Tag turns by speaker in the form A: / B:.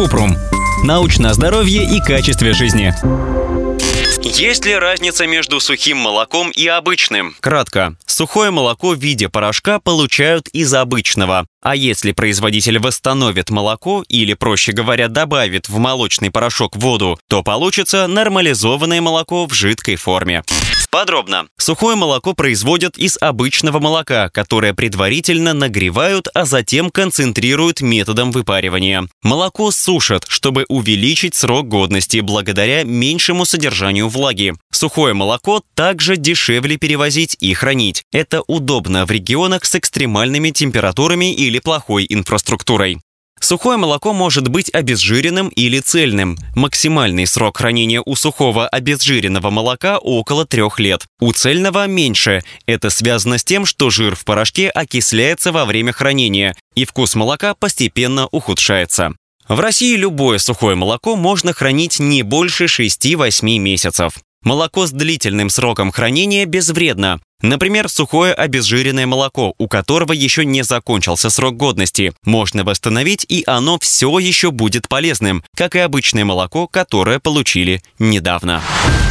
A: Купрум. Научное здоровье и качестве жизни.
B: Есть ли разница между сухим молоком и обычным? Кратко. Сухое молоко в виде порошка получают из обычного. А если производитель восстановит молоко или, проще говоря, добавит в молочный порошок воду, то получится нормализованное молоко в жидкой форме. Подробно. Сухое молоко производят из обычного молока, которое предварительно нагревают, а затем концентрируют методом выпаривания. Молоко сушат, чтобы увеличить срок годности благодаря меньшему содержанию влаги. Сухое молоко также дешевле перевозить и хранить. Это удобно в регионах с экстремальными температурами или плохой инфраструктурой. Сухое молоко может быть обезжиренным или цельным. Максимальный срок хранения у сухого обезжиренного молока около трех лет. У цельного меньше. Это связано с тем, что жир в порошке окисляется во время хранения, и вкус молока постепенно ухудшается. В России любое сухое молоко можно хранить не больше 6-8 месяцев. Молоко с длительным сроком хранения безвредно. Например, сухое обезжиренное молоко, у которого еще не закончился срок годности. Можно восстановить, и оно все еще будет полезным, как и обычное молоко, которое получили недавно.